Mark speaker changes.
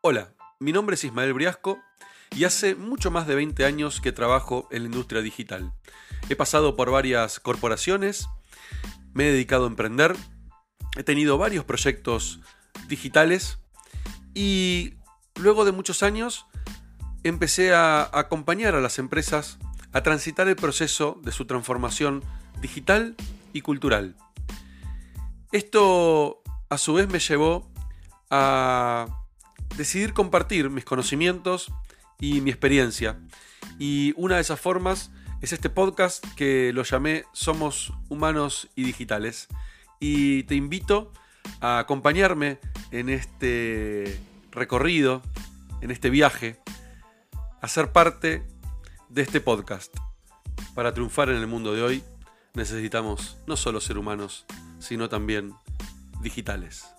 Speaker 1: Hola, mi nombre es Ismael Briasco y hace mucho más de 20 años que trabajo en la industria digital. He pasado por varias corporaciones, me he dedicado a emprender, he tenido varios proyectos digitales y luego de muchos años empecé a acompañar a las empresas a transitar el proceso de su transformación digital y cultural. Esto a su vez me llevó a decidir compartir mis conocimientos y mi experiencia. Y una de esas formas es este podcast que lo llamé Somos Humanos y Digitales. Y te invito a acompañarme en este recorrido, en este viaje, a ser parte de este podcast. Para triunfar en el mundo de hoy necesitamos no solo ser humanos, sino también digitales.